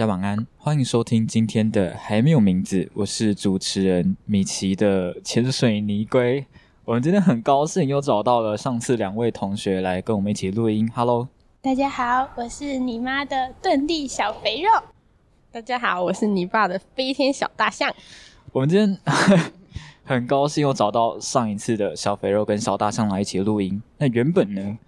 大家晚安，欢迎收听今天的还没有名字，我是主持人米奇的潜水泥龟。我们今天很高兴又找到了上次两位同学来跟我们一起录音。Hello，大家好，我是你妈的遁地小肥肉。大家好，我是你爸的飞天小大象。我们今天很高兴又找到上一次的小肥肉跟小大象来一起录音。那原本呢？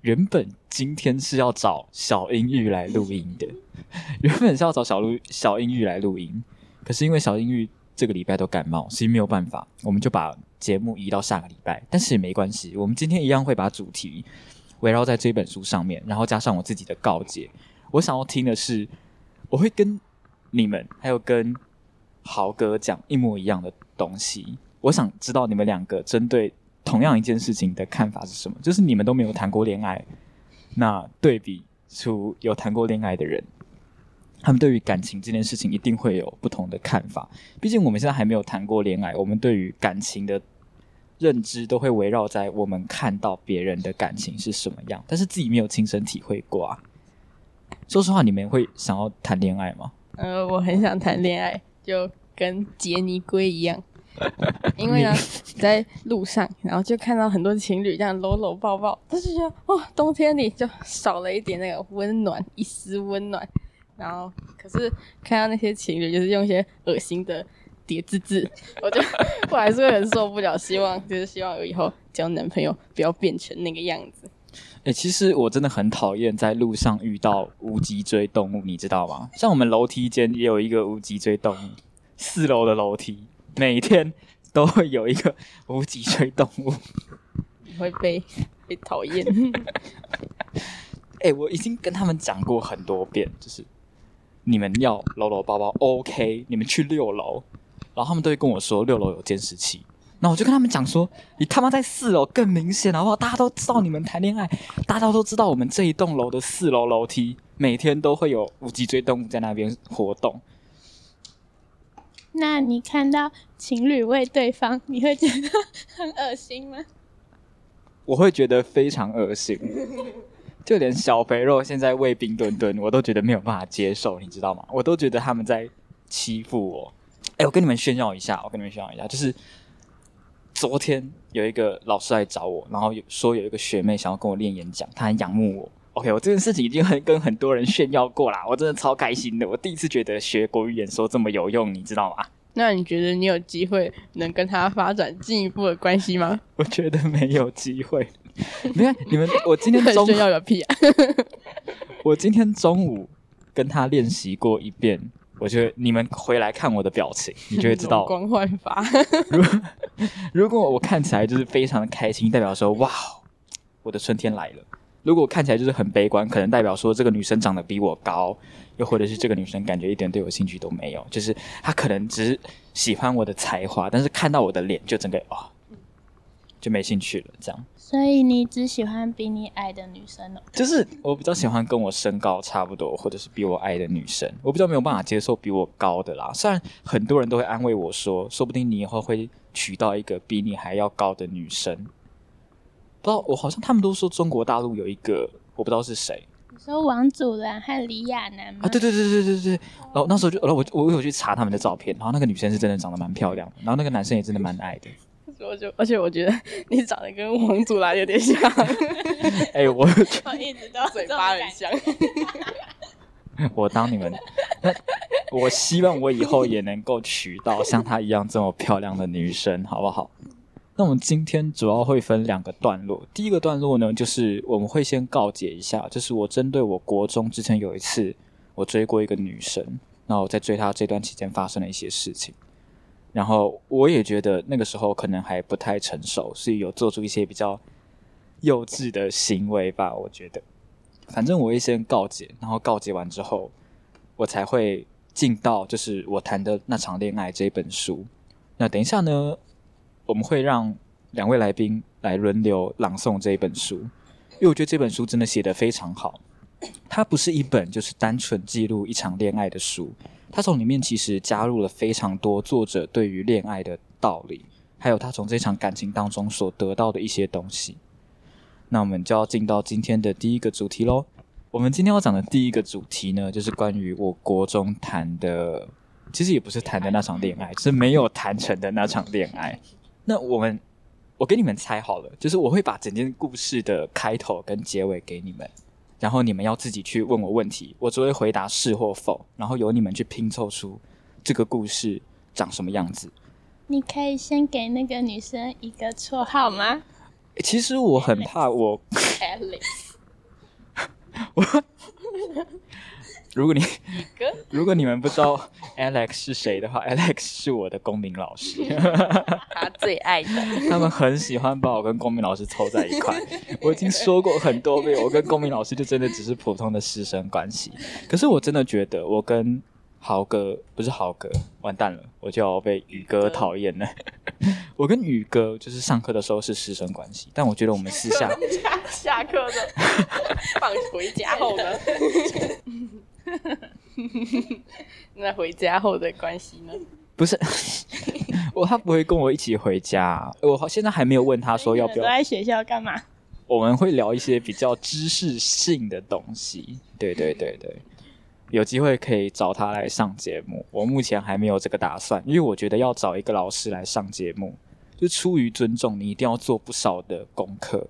原本今天是要找小英玉来录音的，原本是要找小录小英玉来录音，可是因为小英玉这个礼拜都感冒，所以没有办法，我们就把节目移到下个礼拜。但是也没关系，我们今天一样会把主题围绕在这本书上面，然后加上我自己的告诫。我想要听的是，我会跟你们还有跟豪哥讲一模一样的东西。我想知道你们两个针对。同样一件事情的看法是什么？就是你们都没有谈过恋爱，那对比出有谈过恋爱的人，他们对于感情这件事情一定会有不同的看法。毕竟我们现在还没有谈过恋爱，我们对于感情的认知都会围绕在我们看到别人的感情是什么样，但是自己没有亲身体会过啊。说实话，你们会想要谈恋爱吗？呃，我很想谈恋爱，就跟杰尼龟一样。因为呢，在路上，然后就看到很多情侣这样搂搂抱抱，但是觉得哦，冬天里就少了一点那个温暖，一丝温暖。然后，可是看到那些情侣就是用一些恶心的叠字字，我就 我还是会很受不了。希望就是希望我以后交男朋友不要变成那个样子。哎，其实我真的很讨厌在路上遇到无脊椎动物，你知道吗？像我们楼梯间也有一个无脊椎动物，四楼的楼梯。每天都会有一个无脊椎动物 会被被讨厌。哎，我已经跟他们讲过很多遍，就是你们要搂搂抱抱，OK？你们去六楼，然后他们都会跟我说六楼有监视器。那我就跟他们讲说，你他妈在四楼更明显，好不好？大家都知道你们谈恋爱，大家都知道我们这一栋楼的四楼楼梯每天都会有无脊椎动物在那边活动。那你看到情侣为对方，你会觉得很恶心吗？我会觉得非常恶心，就连小肥肉现在胃冰墩墩，我都觉得没有办法接受，你知道吗？我都觉得他们在欺负我。哎，我跟你们炫耀一下，我跟你们炫耀一下，就是昨天有一个老师来找我，然后说有一个学妹想要跟我练演讲，她很仰慕我。OK，我这件事情已经很跟很多人炫耀过啦，我真的超开心的。我第一次觉得学国语演说这么有用，你知道吗？那你觉得你有机会能跟他发展进一步的关系吗？我觉得没有机会。你看，你们，我今天中 炫耀个屁啊！我今天中午跟他练习过一遍，我觉得你们回来看我的表情，你就会知道光焕发。如如果我看起来就是非常的开心，代表说哇，我的春天来了。如果看起来就是很悲观，可能代表说这个女生长得比我高，又或者是这个女生感觉一点对我兴趣都没有，就是她可能只是喜欢我的才华，但是看到我的脸就整个啊就没兴趣了。这样，所以你只喜欢比你矮的女生哦？就是我比较喜欢跟我身高差不多，或者是比我矮的女生，我比较没有办法接受比我高的啦。虽然很多人都会安慰我说，说不定你以后会娶到一个比你还要高的女生。不知道，我好像他们都说中国大陆有一个，我不知道是谁。你说王祖蓝和李亚男吗？啊，对对对对对对。然后那时候就，然后我我有去查他们的照片，然后那个女生是真的长得蛮漂亮的，然后那个男生也真的蛮矮的。我就而且我觉得你长得跟王祖蓝有点像。哎，我我一直都 嘴巴很像。我当你们，那我希望我以后也能够娶到像她一样这么漂亮的女生，好不好？那我们今天主要会分两个段落。第一个段落呢，就是我们会先告解一下，就是我针对我国中之前有一次我追过一个女生，然后在追她这段期间发生了一些事情，然后我也觉得那个时候可能还不太成熟，所以有做出一些比较幼稚的行为吧。我觉得，反正我会先告解，然后告解完之后，我才会进到就是我谈的那场恋爱这本书。那等一下呢？我们会让两位来宾来轮流朗诵这一本书，因为我觉得这本书真的写得非常好。它不是一本就是单纯记录一场恋爱的书，它从里面其实加入了非常多作者对于恋爱的道理，还有他从这场感情当中所得到的一些东西。那我们就要进到今天的第一个主题喽。我们今天要讲的第一个主题呢，就是关于我国中谈的，其实也不是谈的那场恋爱，是没有谈成的那场恋爱。那我们，我给你们猜好了，就是我会把整件故事的开头跟结尾给你们，然后你们要自己去问我问题，我只会回答是或否，然后由你们去拼凑出这个故事长什么样子。你可以先给那个女生一个绰号吗其实我很怕我，Alex 如果你 如果你们不知道 Alex 是谁的话，Alex 是我的公民老师。他最爱的，他们很喜欢把我跟公民老师凑在一块。我已经说过很多遍，我跟公民老师就真的只是普通的师生关系。可是我真的觉得，我跟豪哥不是豪哥，完蛋了，我就要被宇哥讨厌了。我跟宇哥就是上课的时候是师生关系，但我觉得我们私下下课的放回家后呢？那回家后的关系呢？不是 我，他不会跟我一起回家。我现在还没有问他说要不要都在学校干嘛？我们会聊一些比较知识性的东西。对对对对，有机会可以找他来上节目。我目前还没有这个打算，因为我觉得要找一个老师来上节目，就出于尊重，你一定要做不少的功课，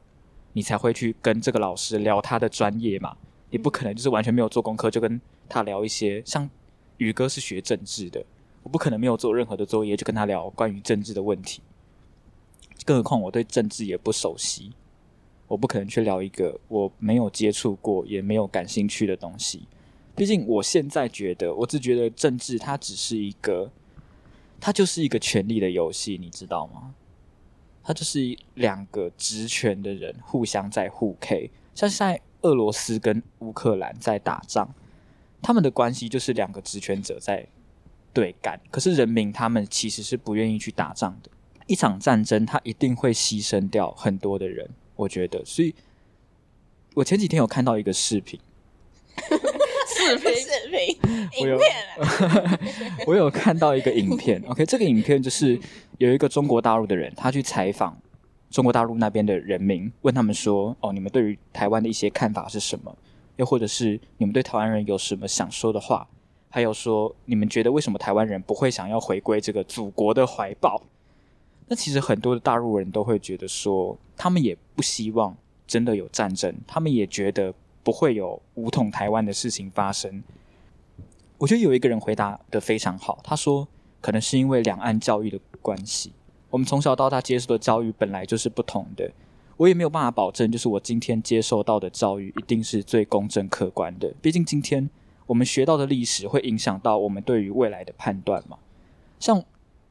你才会去跟这个老师聊他的专业嘛。你不可能就是完全没有做功课就跟他聊一些，像宇哥是学政治的，我不可能没有做任何的作业就跟他聊关于政治的问题，更何况我对政治也不熟悉。我不可能去聊一个我没有接触过也没有感兴趣的东西。毕竟我现在觉得，我只觉得政治它只是一个，它就是一个权力的游戏，你知道吗？它就是两个职权的人互相在互 K，像现在俄罗斯跟乌克兰在打仗，他们的关系就是两个职权者在对干，可是人民他们其实是不愿意去打仗的。一场战争，他一定会牺牲掉很多的人。我觉得，所以我前几天有看到一个视频，视频视频 影片 我有看到一个影片，OK，这个影片就是有一个中国大陆的人，他去采访中国大陆那边的人民，问他们说：“哦，你们对于台湾的一些看法是什么？又或者是你们对台湾人有什么想说的话？还有说，你们觉得为什么台湾人不会想要回归这个祖国的怀抱？”那其实很多的大陆人都会觉得说，他们也不希望真的有战争，他们也觉得不会有武统台湾的事情发生。我觉得有一个人回答的非常好，他说，可能是因为两岸教育的关系，我们从小到大接受的教育本来就是不同的，我也没有办法保证，就是我今天接受到的教育一定是最公正客观的。毕竟今天我们学到的历史会影响到我们对于未来的判断嘛。像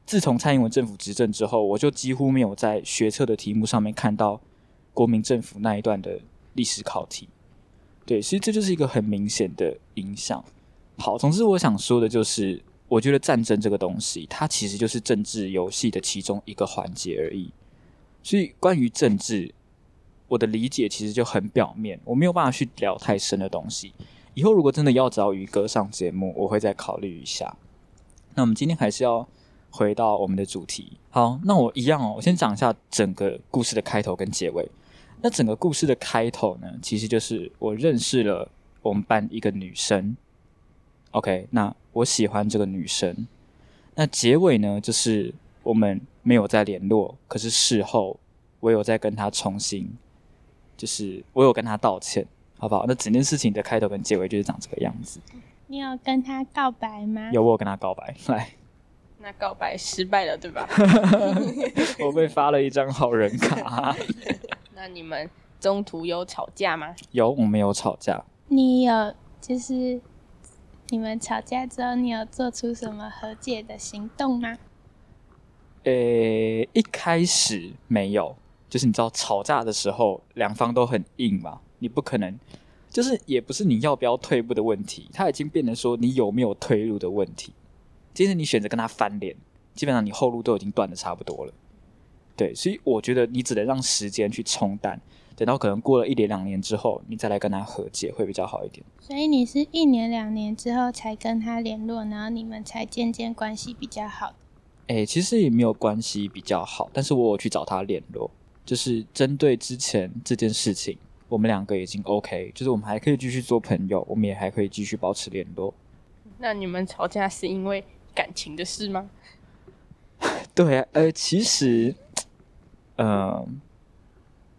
自从蔡英文政府执政之后，我就几乎没有在学测的题目上面看到国民政府那一段的历史考题。对，其实这就是一个很明显的影响。好，总之我想说的就是，我觉得战争这个东西，它其实就是政治游戏的其中一个环节而已。所以关于政治，我的理解其实就很表面，我没有办法去聊太深的东西。以后如果真的要找宇哥上节目，我会再考虑一下。那我们今天还是要回到我们的主题。好，那我一样哦，我先讲一下整个故事的开头跟结尾。那整个故事的开头呢，其实就是我认识了我们班一个女生。OK，那我喜欢这个女生。那结尾呢，就是我们没有再联络，可是事后我有再跟她重新，就是我有跟她道歉，好不好？那整件事情的开头跟结尾就是长这个样子。你有跟她告白吗？有我有跟她告白，来，那告白失败了，对吧？我被发了一张好人卡。那你们中途有吵架吗？有，我们有吵架。你有就是你们吵架之后，你有做出什么和解的行动吗？呃，一开始没有，就是你知道吵架的时候，两方都很硬嘛，你不可能，就是也不是你要不要退步的问题，他已经变成说你有没有退路的问题。即使你选择跟他翻脸，基本上你后路都已经断的差不多了。对，所以我觉得你只能让时间去冲淡，等到可能过了一年两年之后，你再来跟他和解会比较好一点。所以你是一年两年之后才跟他联络，然后你们才渐渐关系比较好。诶，其实也没有关系比较好，但是我有去找他联络，就是针对之前这件事情，我们两个已经 OK，就是我们还可以继续做朋友，我们也还可以继续保持联络。那你们吵架是因为感情的事吗？对啊，呃，其实，呃，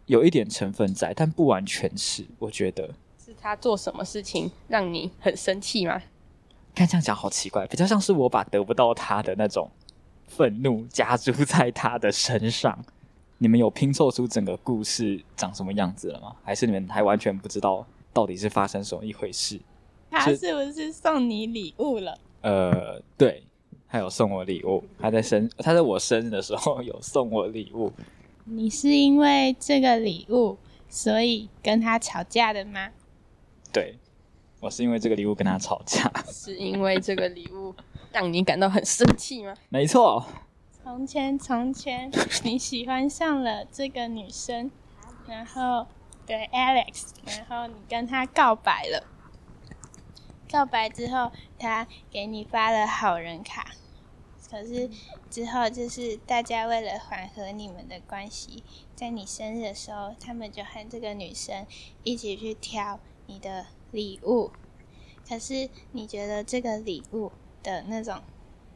有一点成分在，但不完全是。我觉得，是他做什么事情让你很生气吗？看这样讲好奇怪，比较像是我把得不到他的那种愤怒加诸在他的身上。你们有拼凑出整个故事长什么样子了吗？还是你们还完全不知道到底是发生什么一回事？他是不是送你礼物了？呃，对，他有送我礼物，他在生他在我生日的时候有送我礼物。你是因为这个礼物所以跟他吵架的吗？对，我是因为这个礼物跟他吵架。是因为这个礼物 让你感到很生气吗？没错。从前，从前，你喜欢上了这个女生，然后对 Alex，然后你跟他告白了。告白之后，他给你发了好人卡。可是之后，就是大家为了缓和你们的关系，在你生日的时候，他们就和这个女生一起去挑你的礼物。可是你觉得这个礼物的那种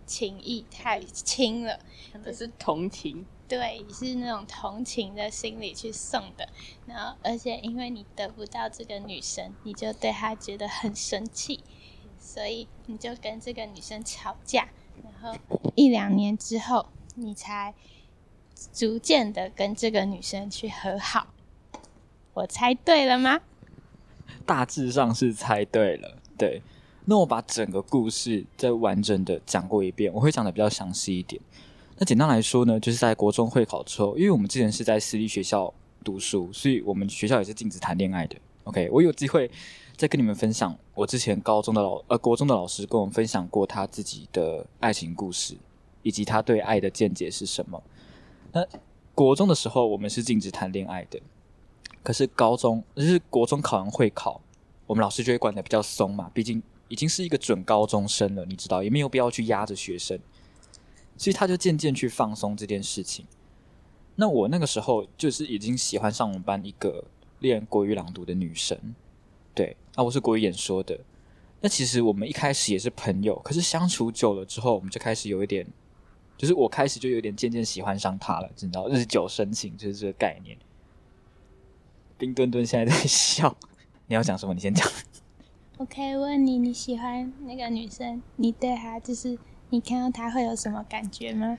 情谊太轻了，可是同情。对，是那种同情的心理去送的，然后而且因为你得不到这个女生，你就对她觉得很生气，所以你就跟这个女生吵架，然后一两年之后，你才逐渐的跟这个女生去和好。我猜对了吗？大致上是猜对了，对。那我把整个故事再完整的讲过一遍，我会讲的比较详细一点。那简单来说呢，就是在国中会考之后，因为我们之前是在私立学校读书，所以我们学校也是禁止谈恋爱的。OK，我有机会再跟你们分享我之前高中的老呃国中的老师跟我们分享过他自己的爱情故事，以及他对爱的见解是什么。那国中的时候我们是禁止谈恋爱的，可是高中就是国中考完会考，我们老师就会管的比较松嘛，毕竟已经是一个准高中生了，你知道也没有必要去压着学生。所以他就渐渐去放松这件事情。那我那个时候就是已经喜欢上我们班一个练国语朗读的女生，对啊，我是国语演说的。那其实我们一开始也是朋友，可是相处久了之后，我们就开始有一点，就是我开始就有点渐渐喜欢上他了，你知道，日久生情就是这个概念。冰墩墩现在在笑，你要讲什么？你先讲。我可以问你，你喜欢那个女生，你对她就是？你看到她会有什么感觉吗？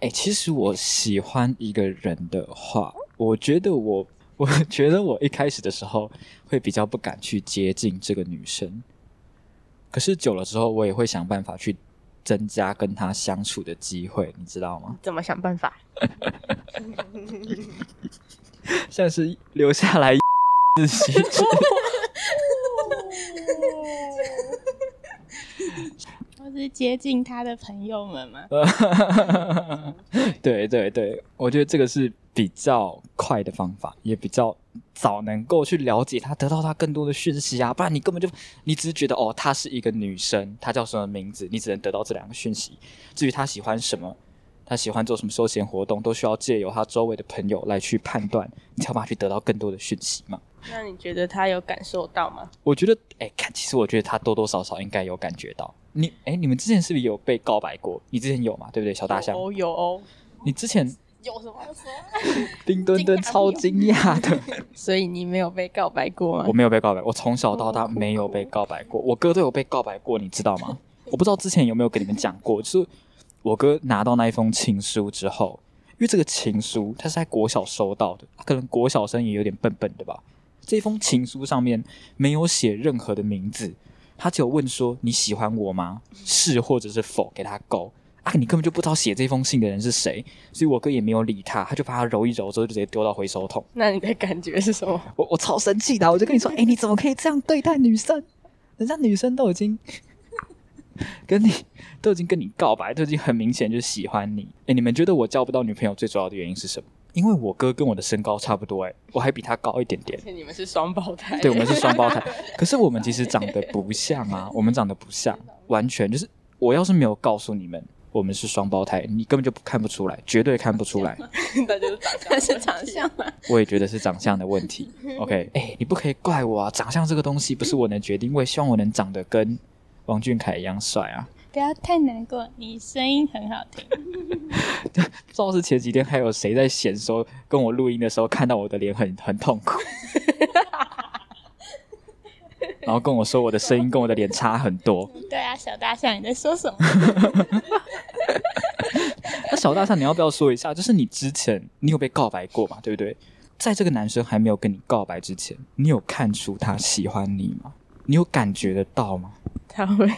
哎，其实我喜欢一个人的话，我觉得我，我觉得我一开始的时候会比较不敢去接近这个女生，可是久了之后，我也会想办法去增加跟她相处的机会，你知道吗？怎么想办法？像是留下来 自习。是接近他的朋友们吗？对对对，我觉得这个是比较快的方法，也比较早能够去了解他，得到他更多的讯息啊。不然你根本就你只是觉得哦，她是一个女生，她叫什么名字，你只能得到这两个讯息。至于她喜欢什么，她喜欢做什么休闲活动，都需要借由她周围的朋友来去判断，你才有办法去得到更多的讯息嘛。那你觉得他有感受到吗？我觉得，哎，看，其实我觉得他多多少少应该有感觉到。你哎，你们之前是不是有被告白过？你之前有嘛？对不对，小大象？哦，有哦。你之前有什么说？冰墩墩超惊讶的。所以你没有被告白过吗？我没有被告白，我从小到大没有被告白过。我哥都有被告白过，你知道吗？我不知道之前有没有跟你们讲过，就是我哥拿到那一封情书之后，因为这个情书他是在国小收到的，可能国小生也有点笨笨的吧。这封情书上面没有写任何的名字。他只有问说你喜欢我吗？是或者是否？给他勾啊！你根本就不知道写这封信的人是谁，所以我哥也没有理他，他就把他揉一揉之后就直接丢到回收桶。那你的感觉是什么？我我超生气的，我就跟你说，哎，你怎么可以这样对待女生？人家女生都已经跟你都已经跟你告白，都已经很明显就喜欢你。哎，你们觉得我交不到女朋友最主要的原因是什么？因为我哥跟我的身高差不多，哎，我还比他高一点点。而且你们是双胞胎。对，我们是双胞胎。可是我们其实长得不像啊，我们长得不像，完全就是我要是没有告诉你们，我们是双胞胎，你根本就看不出来，绝对看不出来。那就是长相那是长相吗？我也觉得是长相的问题。OK，哎、你不可以怪我啊，长相这个东西不是我能决定，我也希望我能长得跟王俊凯一样帅啊。不要太难过，你声音很好听。不知道是前几天还有谁在嫌说跟我录音的时候看到我的脸很很痛苦，然后跟我说我的声音跟我的脸差很多。对啊，小大象，你在说什么？那小大象，你要不要说一下？就是你之前你有被告白过嘛？对不对？在这个男生还没有跟你告白之前，你有看出他喜欢你吗？你有感觉得到吗？他会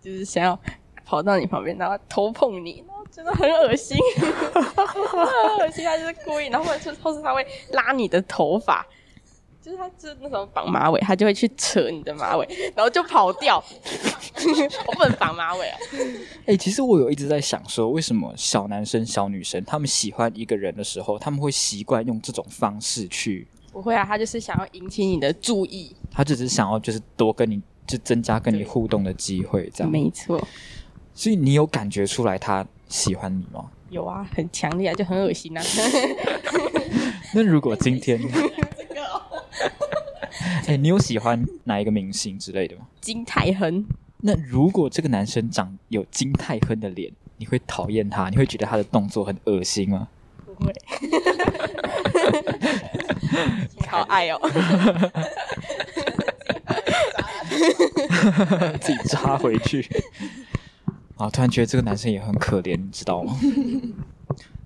就是想要跑到你旁边，然后头碰你，然后真的很恶心，很恶心，他就是故意，然后或者是他会拉你的头发。就是他，就是那种绑马尾，他就会去扯你的马尾，然后就跑掉。我不能绑马尾啊！哎、其实我有一直在想说，为什么小男生、小女生他们喜欢一个人的时候，他们会习惯用这种方式去，不会啊，他就是想要引起你的注意。他只是想要就是多跟你，就增加跟你互动的机会，这样。没错，所以你有感觉出来他喜欢你吗？有啊，很强烈啊，就很恶心啊。那如果今天，哎、你有喜欢哪一个明星之类的吗？金泰亨，那如果这个男生长有金泰亨的脸，你会讨厌他？你会觉得他的动作很恶心吗？不会，好爱哦。自己扎回去。啊，突然觉得这个男生也很可怜，你知道吗？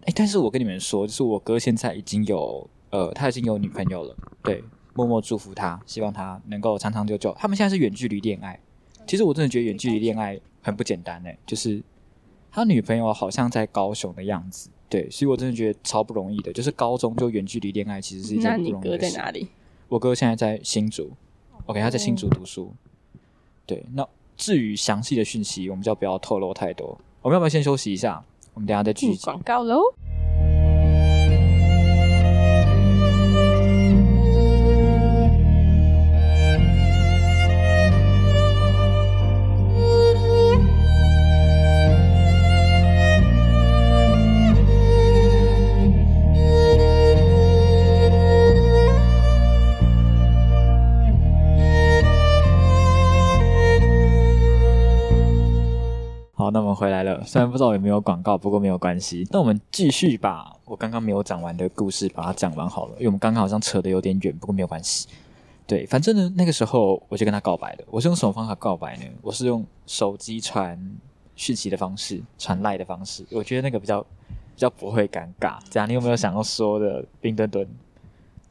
哎、但是我跟你们说，就是我哥现在已经有呃，他已经有女朋友了，对，默默祝福他，希望他能够长长久久。他们现在是远距离恋爱，其实我真的觉得远距离恋爱很不简单哎，就是他女朋友好像在高雄的样子，对，所以我真的觉得超不容易的，就是高中就远距离恋爱，其实是一件不容易的事。在哪里？我哥现在在新竹，OK，他在新竹读书。对，那至于详细的讯息，我们就不要透露太多。我们要不要先休息一下？我们等一下再继续。广告喽。们回来了。虽然不知道有没有广告，不过没有关系。那我们继续把我刚刚没有讲完的故事把它讲完好了，因为我们刚刚好像扯得有点远，不过没有关系。对，反正呢，那个时候我就跟他告白了。我是用什么方法告白呢？我是用手机传讯息的方式，传赖的方式。我觉得那个比较比较不会尴尬。这样，你有没有想要说的，冰墩墩？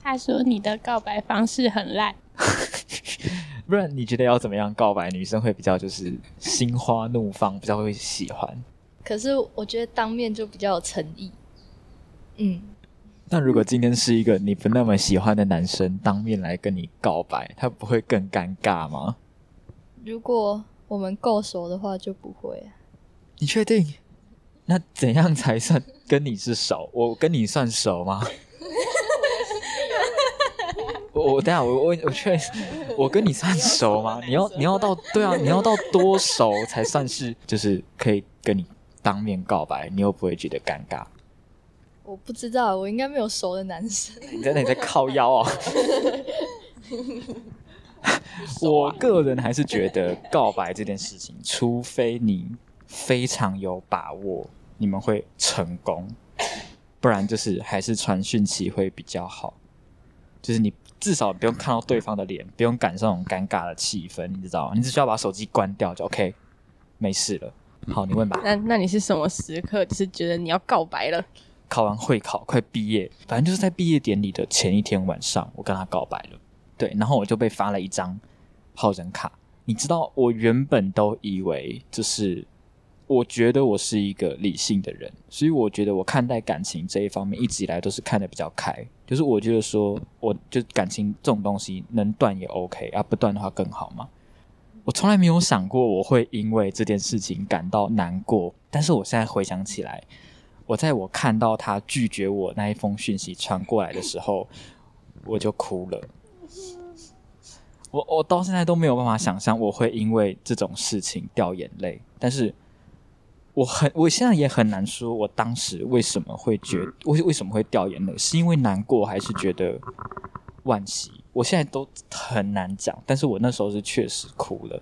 他说你的告白方式很烂，不然你觉得要怎么样告白，女生会比较就是心花怒放，比较会喜欢？可是我觉得当面就比较有诚意。嗯，那如果今天是一个你不那么喜欢的男生当面来跟你告白，他不会更尴尬吗？如果我们够熟的话就不会啊。你确定？那怎样才算跟你是熟？我跟你算熟吗？我我等下我我我确认，我跟你算熟吗？你要你要到对啊，你要到多熟才算是就是可以跟你当面告白，你又不会觉得尴尬？我不知道，我应该没有熟的男生。你在那里在靠腰啊、我个人还是觉得告白这件事情，除非你非常有把握你们会成功，不然就是还是传讯息会比较好。就是你至少不用看到对方的脸，不用感受那种尴尬的气氛，你知道吗？你只需要把手机关掉就 OK，没事了。好，你问吧。那那你是什么时刻，就是觉得你要告白了？考完会考，快毕业，反正就是在毕业典礼的前一天晚上，我跟他告白了。对，然后我就被发了一张好人卡。你知道，我原本都以为就是，我觉得我是一个理性的人，所以我觉得我看待感情这一方面一直以来都是看得比较开。就是我觉得说，我就感情这种东西能断也 OK 啊，不断的话更好嘛。我从来没有想过我会因为这件事情感到难过，但是我现在回想起来，我在我看到他拒绝我那一封讯息传过来的时候，我就哭了。我我到现在都没有办法想象我会因为这种事情掉眼泪，但是我很，我现在也很难说，我当时为什么会觉为为什么会掉眼泪，是因为难过，还是觉得惋惜？我现在都很难讲，但是我那时候是确实哭了。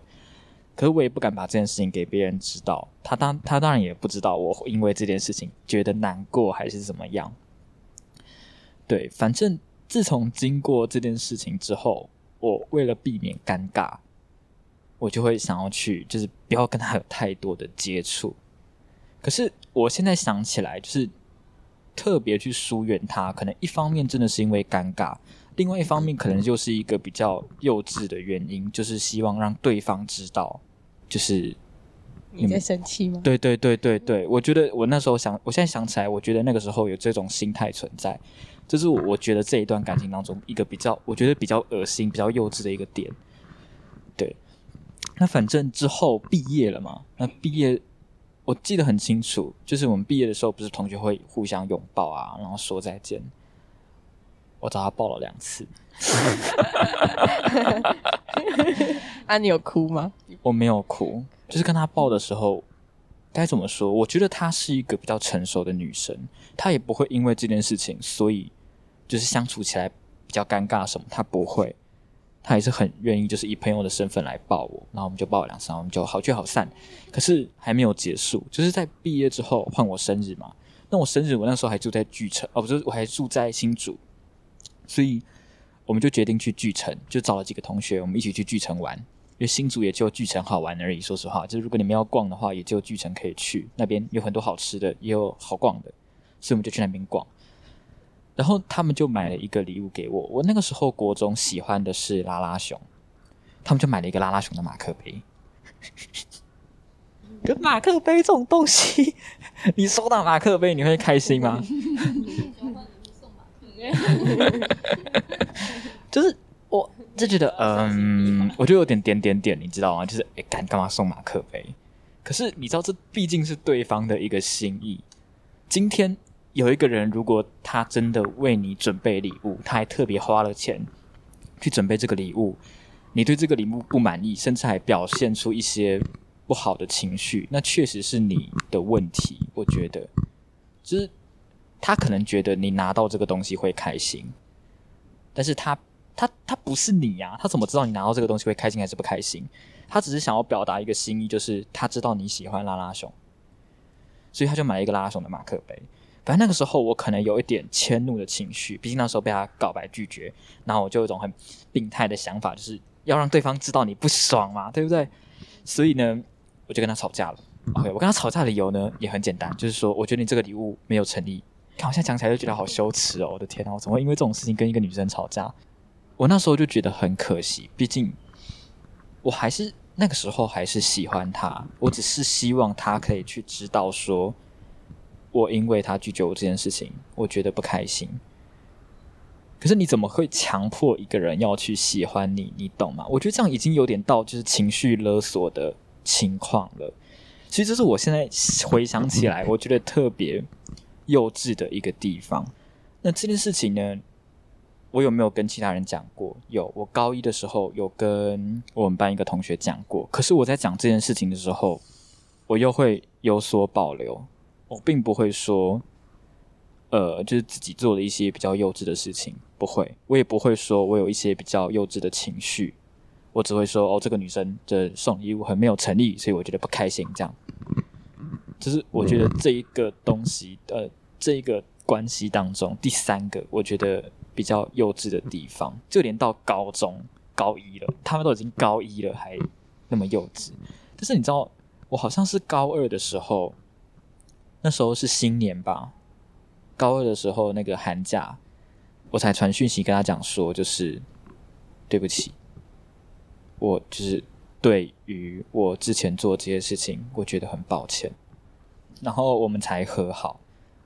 可是我也不敢把这件事情给别人知道，他当他当然也不知道我因为这件事情觉得难过还是怎么样。对，反正自从经过这件事情之后，我为了避免尴尬，我就会想要去，就是不要跟他有太多的接触。可是我现在想起来，就是特别去疏远他，可能一方面真的是因为尴尬。另外一方面，可能就是一个比较幼稚的原因，就是希望让对方知道，就是你在生气吗？对对对对对，我觉得我那时候想，我现在想起来，我觉得那个时候有这种心态存在，这是我我觉得这一段感情当中一个比较，我觉得比较恶心、比较幼稚的一个点。对，那反正之后毕业了嘛，那毕业我记得很清楚，就是我们毕业的时候，不是同学会互相拥抱啊，然后说再见。我找他抱了两次，啊，你有哭吗？我没有哭，就是跟他抱的时候，该怎么说？我觉得她是一个比较成熟的女生，她也不会因为这件事情，所以就是相处起来比较尴尬什么，她不会，他也是很愿意，就是以朋友的身份来抱我，然后我们就抱了两次，我们就好聚好散。可是还没有结束，就是在毕业之后换我生日嘛，那我生日我那时候还住在巨城，哦，不是，我还住在新竹。所以我们就决定去巨城，就找了几个同学，我们一起去巨城玩。因为新竹也就巨城好玩而已。说实话，就是如果你们要逛的话，也就巨城可以去。那边有很多好吃的，也有好逛的，所以我们就去那边逛。然后他们就买了一个礼物给我。我那个时候国中喜欢的是拉拉熊，他们就买了一个拉拉熊的马克杯。可马克杯这种东西，你收到马克杯你会开心吗？就是我就觉得，嗯，我就有点点点点，你知道吗？就是哎，干干嘛送马克杯？可是你知道，这毕竟是对方的一个心意。今天有一个人，如果他真的为你准备礼物，他还特别花了钱去准备这个礼物，你对这个礼物不满意，甚至还表现出一些不好的情绪，那确实是你的问题。我觉得，就是。他可能觉得你拿到这个东西会开心，但是他他他不是你呀，他怎么知道你拿到这个东西会开心还是不开心？他只是想要表达一个心意，就是他知道你喜欢拉拉熊，所以他就买了一个拉拉熊的马克杯。反正那个时候我可能有一点迁怒的情绪，毕竟那时候被他告白拒绝，然后我就有一种很病态的想法，就是要让对方知道你不爽嘛，对不对？所以呢，我就跟他吵架了。OK，我跟他吵架的理由呢也很简单，就是说我觉得你这个礼物没有诚意。看，我现在讲起来就觉得好羞耻哦！我的天啊，我怎么会因为这种事情跟一个女生吵架？我那时候就觉得很可惜，毕竟我还是那个时候还是喜欢她，我只是希望她可以去知道，说我因为他拒绝我这件事情，我觉得不开心。可是你怎么会强迫一个人要去喜欢你？你懂吗？我觉得这样已经有点到就是情绪勒索的情况了。其实这是我现在回想起来，我觉得特别。幼稚的一个地方。那这件事情呢，我有没有跟其他人讲过？有，我高一的时候有跟我们班一个同学讲过。可是我在讲这件事情的时候，我又会有所保留。我并不会说，呃，就是自己做了一些比较幼稚的事情，不会。我也不会说我有一些比较幼稚的情绪。我只会说，哦，这个女生的送礼物很没有诚意，所以我觉得不开心。这样。就是我觉得这一个东西，呃，这一个关系当中，第三个我觉得比较幼稚的地方，就连到高中高一了，他们都已经高一了，还那么幼稚。但是你知道，我好像是高二的时候，那时候是新年吧，高二的时候那个寒假，我才传讯息跟他讲说，就是对不起，我就是对于我之前做这些事情，我觉得很抱歉。然后我们才和好。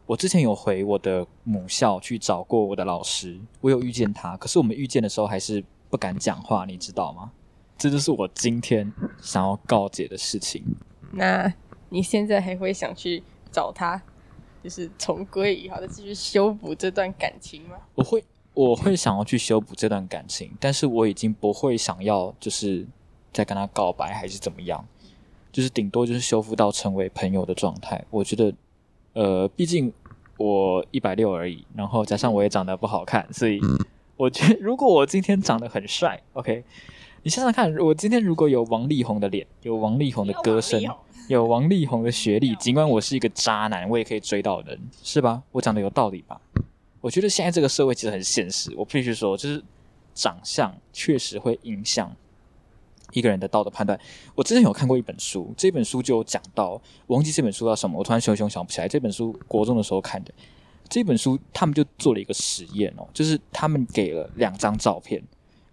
我之前有回我的母校去找过我的老师，我有遇见他，可是我们遇见的时候还是不敢讲话，你知道吗？这就是我今天想要告解的事情。那你现在还会想去找他，就是重归于好再继续修补这段感情吗？我会，我会想要去修补这段感情，但是我已经不会想要就是再跟他告白还是怎么样。就是顶多就是修复到成为朋友的状态。我觉得，呃，毕竟我一百六而已，然后加上我也长得不好看，所以我觉得 如果我今天长得很帅，OK，你想想看，我今天如果有王力宏的脸，有王力宏的歌声，有王力宏的学历，尽管我是一个渣男，我也可以追到人，是吧？我讲的有道理吧？我觉得现在这个社会其实很现实，我必须说，就是长相确实会影响一个人的道德判断。我之前有看过一本书，这本书就有讲到，我忘记这本书叫什么，我突然熊熊想不起来。这本书国中的时候看的，这本书他们就做了一个实验哦，就是他们给了两张照片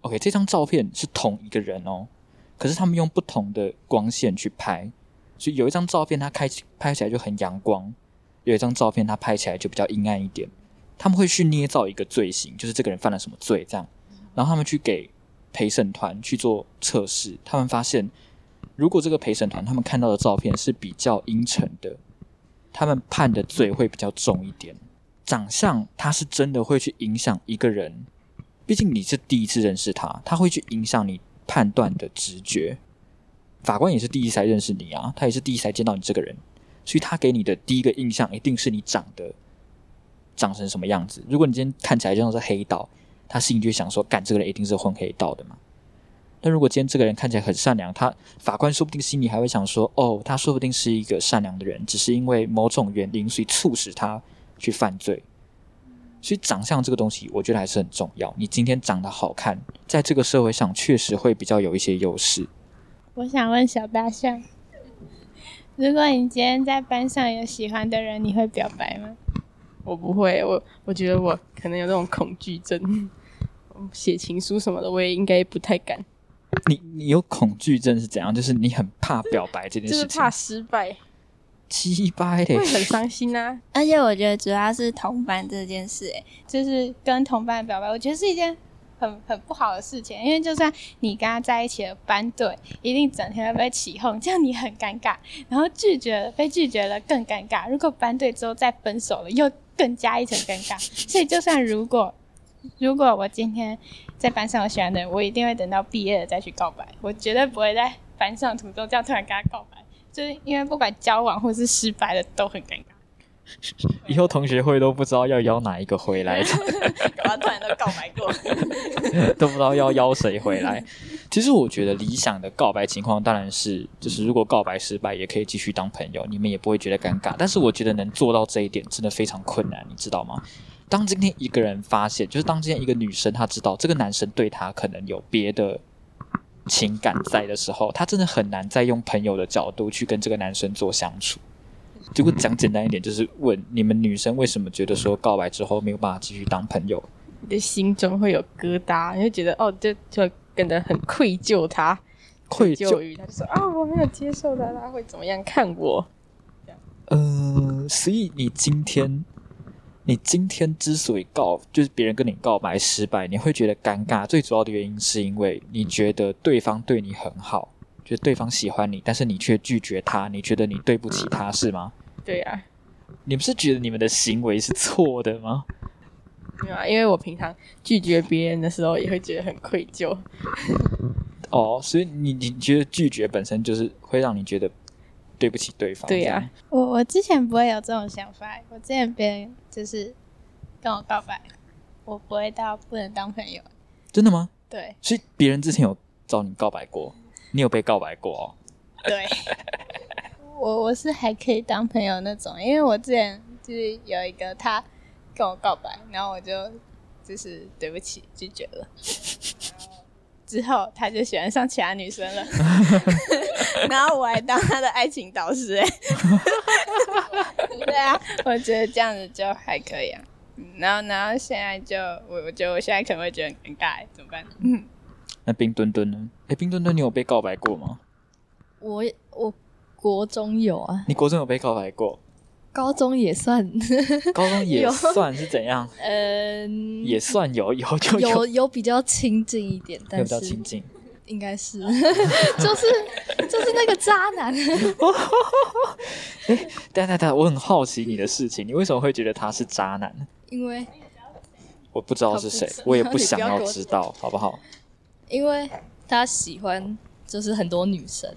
，OK，这张照片是同一个人哦，可是他们用不同的光线去拍，所以有一张照片它开起拍起来就很阳光，有一张照片它拍起来就比较阴暗一点。他们会去捏造一个罪行，就是这个人犯了什么罪，这样，然后他们去给陪审团去做测试，他们发现，如果这个陪审团他们看到的照片是比较阴沉的，他们判的罪会比较重一点。长相他是真的会去影响一个人，毕竟你是第一次认识他，他会去影响你判断的直觉。法官也是第一次才认识你啊，他也是第一次才见到你这个人，所以他给你的第一个印象一定是你长得。长成什么样子？如果你今天看起来就像是黑道，他心里就想说：“干这个人一定是混黑道的嘛。”但如果今天这个人看起来很善良，他法官说不定心里还会想说：“哦，他说不定是一个善良的人，只是因为某种原因，所以促使他去犯罪。”所以长相这个东西，我觉得还是很重要。你今天长得好看，在这个社会上确实会比较有一些优势。我想问小大象，如果你今天在班上有喜欢的人，你会表白吗？我不会，我我觉得我可能有那种恐惧症，写情书什么的，我也应该不太敢。你你有恐惧症是怎样？就是你很怕表白这件事情，就是怕失败，失败会很伤心啊。而且我觉得主要是同班这件事，哎，就是跟同班表白，我觉得是一件很很不好的事情，因为就算你跟他在一起的班队，一定整天会被起哄，这样你很尴尬，然后拒绝了被拒绝了更尴尬。如果班队之后再分手了，又更加一层尴尬，所以就算如果如果我今天在班上我喜欢的人，我一定会等到毕业了再去告白，我绝对不会在班上途中这样突然跟他告白，就是因为不管交往或是失败的都很尴尬。以后同学会都不知道要邀哪一个回来，我突然都告白过，都不知道要邀谁回来。其实我觉得理想的告白情况当然是，就是如果告白失败，也可以继续当朋友，你们也不会觉得尴尬。但是我觉得能做到这一点真的非常困难，你知道吗？当今天一个人发现，就是当今天一个女生她知道这个男生对她可能有别的情感在的时候，她真的很难再用朋友的角度去跟这个男生做相处。如果讲简单一点，就是问你们女生为什么觉得说告白之后没有办法继续当朋友？你的心中会有疙瘩，你会觉得哦，就就变得很愧疚，他愧疚于他，就说啊，我没有接受他，他会怎么样看我？呃，所以你今天，你今天之所以告，就是别人跟你告白失败，你会觉得尴尬，最主要的原因是因为你觉得对方对你很好。觉得对方喜欢你，但是你却拒绝他，你觉得你对不起他，是吗？对呀。你不是觉得你们的行为是错的吗？没有啊，因为我平常拒绝别人的时候也会觉得很愧疚。哦，所以你你觉得拒绝本身就是会让你觉得对不起对方？对呀。我我之前不会有这种想法，我之前别人就是跟我告白，我不会到不能当朋友。真的吗？对。所以别人之前有找你告白过？你有被告白过？哦？对，我我是还可以当朋友那种，因为我之前就是有一个他跟我告白，然后我就就是对不起拒绝了，之后他就喜欢上其他女生了，然后我还当他的爱情导师，哎，对啊，我觉得这样子就还可以啊，然后然后现在就我我觉得我现在可能会觉得很尴尬，怎么办？嗯。那冰墩墩呢？哎，冰墩墩，你有被告白过吗？我我国中有啊。你国中有被告白过？高中也算。高中也算是怎样？嗯，也算有，有就有有比较亲近一点，但是比较亲近，应该是 就是就是那个渣男。哎，等等等，我很好奇你的事情，你为什么会觉得他是渣男？因为我不知道是谁，我也不想要知道，好不好？因为他喜欢就是很多女生，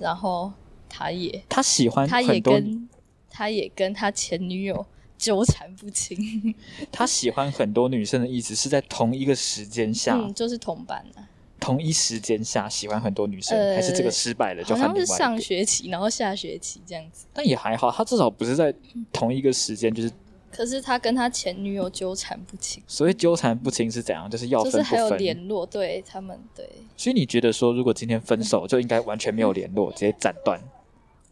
然后他也他喜欢他也，跟他也跟他前女友纠缠不清，他喜欢很多女生的意思是在同一个时间下，嗯，就是同班啊，同一时间下喜欢很多女生，呃还是这个失败了就好换像是上？学期，然后下学期这样子。但也还好，他至少不是在同一个时间，就是可是他跟他前女友纠缠不清，所以纠缠不清是怎样，就是要就是还有。联络，对他们对。所以你觉得说，如果今天分手，就应该完全没有联络，直接斩断？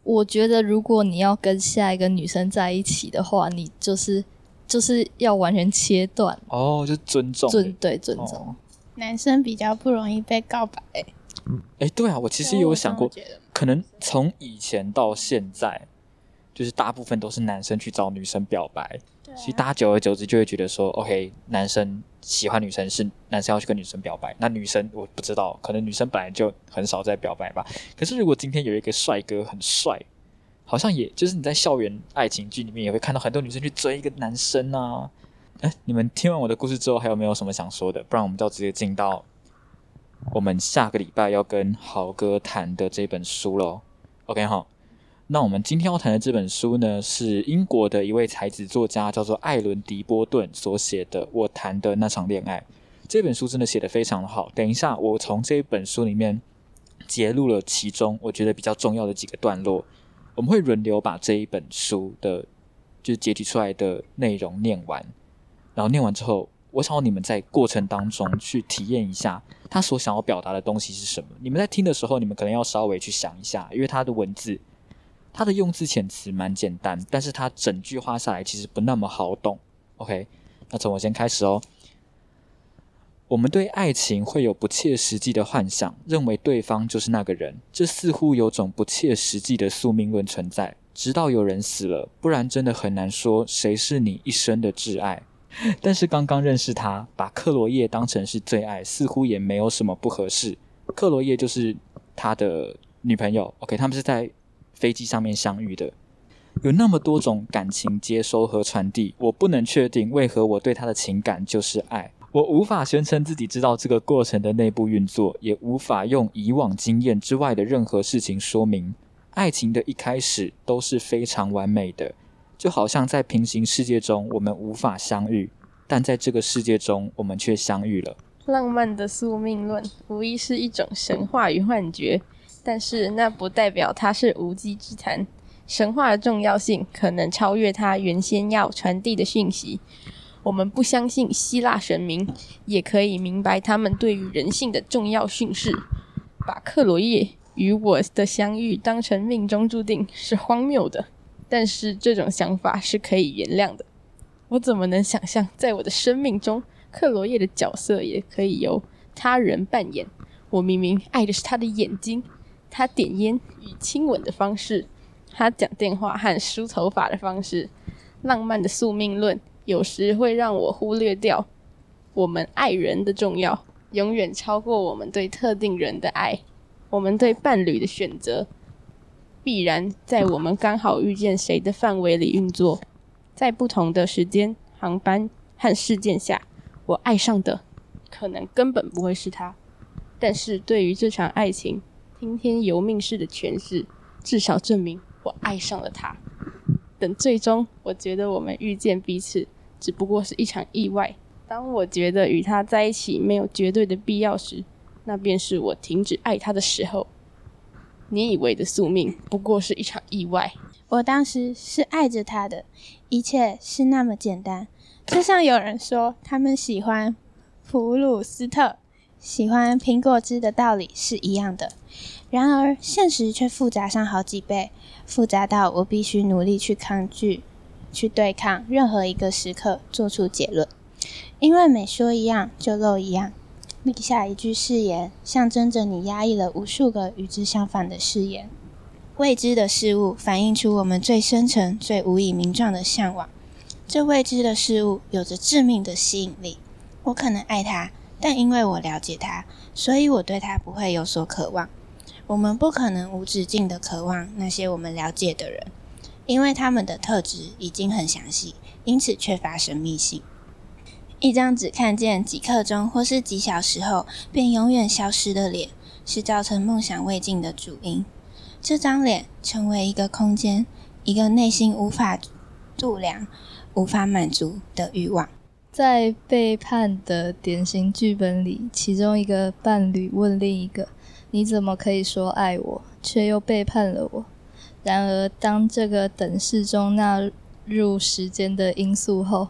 我觉得如果你要跟下一个女生在一起的话，你就是就是要完全切断哦，就尊重尊对尊重。哦。男生比较不容易被告白、嗯。哎，对啊，我其实也有想过可能从以前到现在，就是大部分都是男生去找女生表白，其实大家久而久之就会觉得说，OK，男生喜欢女生是男生要去跟女生表白，那女生我不知道，可能女生本来就很少在表白吧。可是如果今天有一个帅哥很帅，好像也就是你在校园爱情剧里面也会看到很多女生去追一个男生啊。哎，你们听完我的故事之后，还有没有什么想说的？不然我们就直接进到我们下个礼拜要跟豪哥谈的这本书喽。OK 哈，那我们今天要谈的这本书呢，是英国的一位才子作家，叫做艾伦·迪波顿所写的《我谈的那场恋爱》。这本书真的写得非常的好。等一下，我从这一本书里面截录了其中我觉得比较重要的几个段落，我们会轮流把这一本书的，就是截取出来的内容念完。然后念完之后，我想要你们在过程当中去体验一下他所想要表达的东西是什么。你们在听的时候，你们可能要稍微去想一下，因为他的文字，他的用字遣词蛮简单，但是他整句话下来其实不那么好懂。OK，那从我先开始哦。我们对爱情会有不切实际的幻想，认为对方就是那个人，这似乎有种不切实际的宿命论存在。直到有人死了，不然真的很难说谁是你一生的挚爱。但是刚刚认识他，把克罗叶当成是最爱，似乎也没有什么不合适。克罗叶就是他的女朋友，OK，他们是在飞机上面相遇的。有那么多种感情接收和传递，我不能确定为何我对他的情感就是爱。我无法宣称自己知道这个过程的内部运作，也无法用以往经验之外的任何事情说明。爱情的一开始都是非常完美的，就好像在平行世界中我们无法相遇，但在这个世界中我们却相遇了。浪漫的宿命论无疑是一种神话与幻觉，但是那不代表它是无稽之谈。神话的重要性可能超越它原先要传递的讯息。我们不相信希腊神明，也可以明白他们对于人性的重要训示。把克罗叶与我的相遇当成命中注定是荒谬的，但是这种想法是可以原谅的。我怎么能想象，在我的生命中，克罗叶的角色也可以由他人扮演？我明明爱的是他的眼睛，他点烟与亲吻的方式，他讲电话和梳头发的方式。浪漫的宿命论有时会让我忽略掉我们爱人的重要，永远超过我们对特定人的爱。我们对伴侣的选择，必然在我们刚好遇见谁的范围里运作。在不同的时间、航班和事件下，我爱上的可能根本不会是他。但是对于这场爱情，听天由命式的诠释，至少证明我爱上了他。等最终我觉得我们遇见彼此，只不过是一场意外。当我觉得与他在一起没有绝对的必要时，那便是我停止爱他的时候。你以为的宿命，不过是一场意外。我当时是爱着他的，一切是那么简单。就像有人说，他们喜欢普鲁斯特，喜欢苹果汁的道理是一样的。然而，现实却复杂上好几倍，复杂到我必须努力去抗拒、去对抗任何一个时刻做出结论。因为每说一样就漏一样，立下一句誓言，象征着你压抑了无数个与之相反的誓言。未知的事物反映出我们最深沉、最无以名状的向往。这未知的事物有着致命的吸引力。我可能爱他，但因为我了解他，所以我对他不会有所渴望。我们不可能无止境的渴望那些我们了解的人，因为他们的特质已经很详细，因此缺乏神秘性。一张只看见几刻钟或是几小时后便永远消失的脸，是造成梦想未尽的主因。这张脸成为一个空间，一个内心无法度量、无法满足的欲望。在背叛的典型剧本里，其中一个伴侣问另一个：“你怎么可以说爱我，却又背叛了我？”然而，当这个等式中纳入时间的因素后，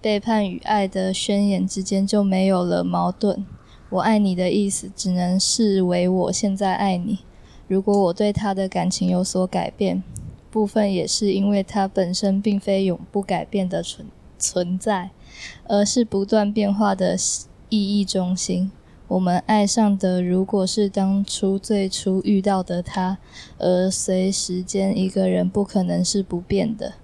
背叛与爱的宣言之间就没有了矛盾。我爱你的意思，只能视为我现在爱你。如果我对他的感情有所改变，部分也是因为他本身并非永不改变的存存在，而是不断变化的意义中心。我们爱上的如果是当初最初遇到的他，而随时间一个人不可能是不变的。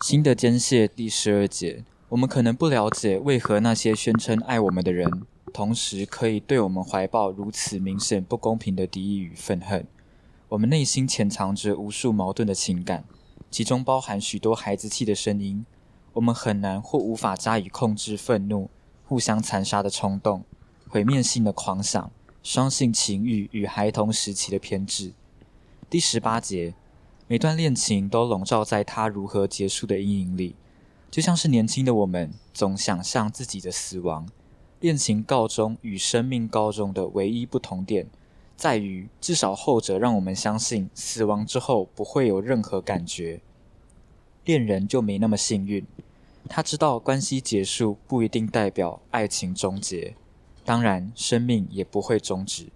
新的间隙第十二节，我们可能不了解为何那些宣称爱我们的人，同时可以对我们怀抱如此明显不公平的敌意与愤恨。我们内心潜藏着无数矛盾的情感，其中包含许多孩子气的声音。我们很难或无法加以控制愤怒、互相残杀的冲动、毁灭性的狂想、双性情欲与孩童时期的偏执。第十八节，每段恋情都笼罩在他如何结束的阴影里，就像是年轻的我们总想象自己的死亡。恋情告终与生命告终的唯一不同点。在于，至少后者让我们相信死亡之后不会有任何感觉。恋人就没那么幸运，他知道关系结束不一定代表爱情终结，当然生命也不会终止。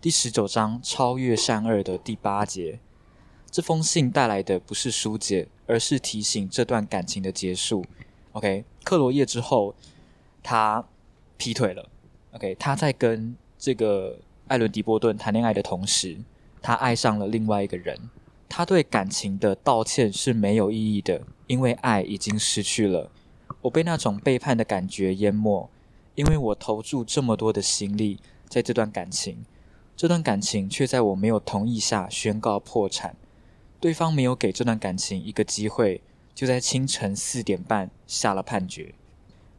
第十九章超越善恶的第八节，这封信带来的不是疏解，而是提醒这段感情的结束。OK，克罗叶之后，他劈腿了。OK，他在跟这个。艾伦·迪波顿谈恋爱的同时，他爱上了另外一个人。他对感情的道歉是没有意义的，因为爱已经失去了。我被那种背叛的感觉淹没，因为我投注这么多的心力在这段感情，这段感情却在我没有同意下宣告破产。对方没有给这段感情一个机会，就在清晨四点半下了判决。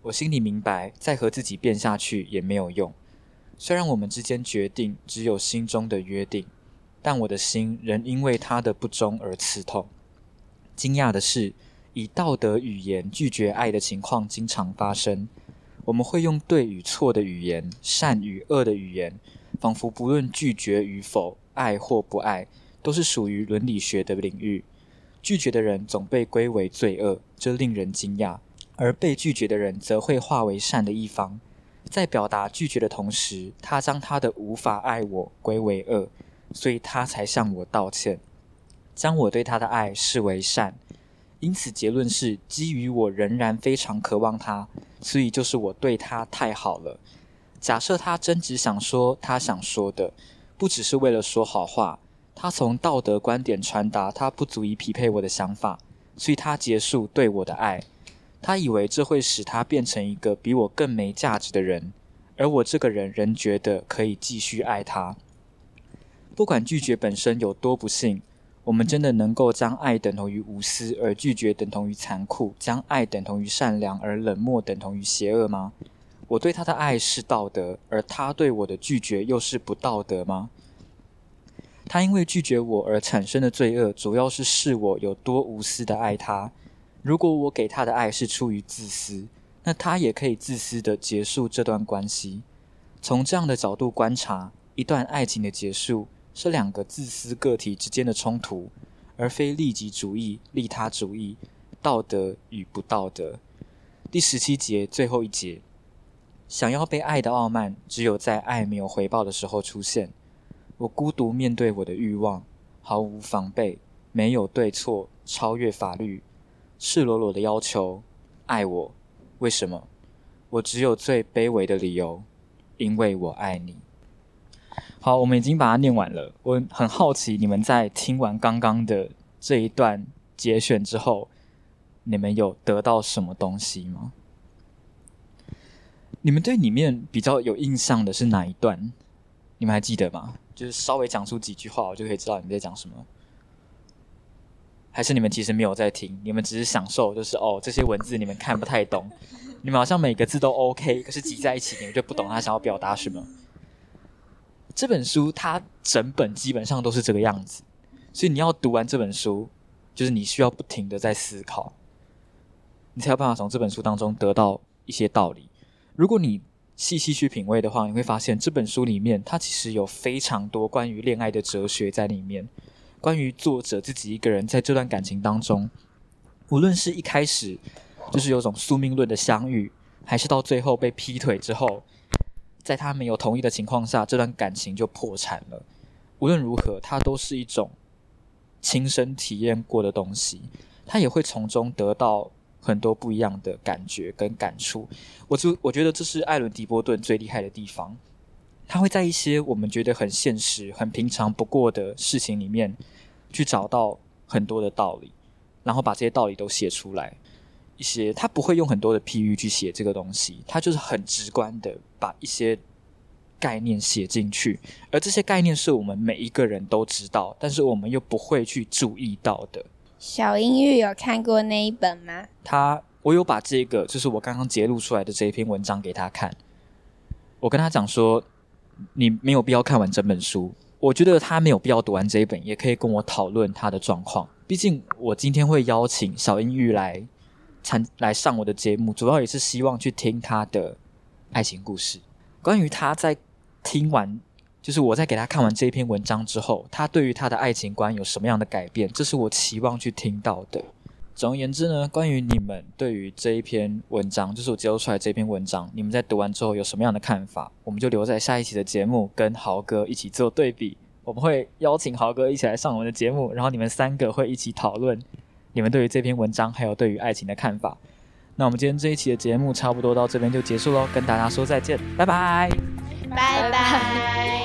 我心里明白，再和自己辩下去也没有用。虽然我们之间决定只有心中的约定，但我的心仍因为他的不忠而刺痛。惊讶的是，以道德语言拒绝爱的情况经常发生。我们会用对与错的语言、善与恶的语言，仿佛不论拒绝与否、爱或不爱，都是属于伦理学的领域。拒绝的人总被归为罪恶，这令人惊讶；而被拒绝的人则会化为善的一方。在表达拒绝的同时，他将他的无法爱我归为恶，所以他才向我道歉，将我对他的爱视为善。因此结论是，基于我仍然非常渴望他，所以就是我对他太好了。假设他真只想说他想说的，不只是为了说好话，他从道德观点传达他不足以匹配我的想法，所以他结束对我的爱。他以为这会使他变成一个比我更没价值的人，而我这个人仍觉得可以继续爱他。不管拒绝本身有多不幸，我们真的能够将爱等同于无私，而拒绝等同于残酷；将爱等同于善良，而冷漠等同于邪恶吗？我对他的爱是道德，而他对我的拒绝又是不道德吗？他因为拒绝我而产生的罪恶，主要是视我有多无私的爱他。如果我给他的爱是出于自私，那他也可以自私的结束这段关系。从这样的角度观察，一段爱情的结束是两个自私个体之间的冲突，而非利己主义、利他主义、道德与不道德。第十七节最后一节，想要被爱的傲慢，只有在爱没有回报的时候出现。我孤独面对我的欲望，毫无防备，没有对错，超越法律。赤裸裸的要求，爱我？为什么？我只有最卑微的理由，因为我爱你。好，我们已经把它念完了。我很好奇，你们在听完刚刚的这一段节选之后，你们有得到什么东西吗？你们对里面比较有印象的是哪一段？你们还记得吗？就是稍微讲出几句话，我就可以知道你们在讲什么。还是你们其实没有在听，你们只是享受，就是哦，这些文字你们看不太懂，你们好像每个字都 OK，可是挤在一起，你们就不懂他想要表达什么。这本书它整本基本上都是这个样子，所以你要读完这本书，就是你需要不停的在思考，你才有办法从这本书当中得到一些道理。如果你细细去品味的话，你会发现这本书里面它其实有非常多关于恋爱的哲学在里面，关于作者自己一个人在这段感情当中，无论是一开始就是有种宿命论的相遇，还是到最后被劈腿之后，在他没有同意的情况下，这段感情就破产了。无论如何，它都是一种亲身体验过的东西，他也会从中得到。很多不一样的感觉跟感触，我就我觉得这是艾伦·迪波顿最厉害的地方。他会在一些我们觉得很现实、很平常不过的事情里面，去找到很多的道理，然后把这些道理都写出来。一些他不会用很多的譬喻去写这个东西，他就是很直观的把一些概念写进去，而这些概念是我们每一个人都知道，但是我们又不会去注意到的。小英玉有看过那一本吗？他，我有把这个，就是我刚刚揭露出来的这一篇文章给他看。我跟他讲说，你没有必要看完整本书。我觉得他没有必要读完这一本，也可以跟我讨论他的状况。毕竟我今天会邀请小英玉来参来上我的节目，主要也是希望去听他的爱情故事。关于他在听完。就是我在给他看完这一篇文章之后，他对于他的爱情观有什么样的改变？这是我期望去听到的。总而言之呢，关于你们对于这一篇文章，就是我揭露出来这篇文章，你们在读完之后有什么样的看法？我们就留在下一期的节目跟豪哥一起做对比。我们会邀请豪哥一起来上我们的节目，然后你们三个会一起讨论你们对于这篇文章还有对于爱情的看法。那我们今天这一期的节目差不多到这边就结束喽，跟大家说再见，拜拜，拜拜。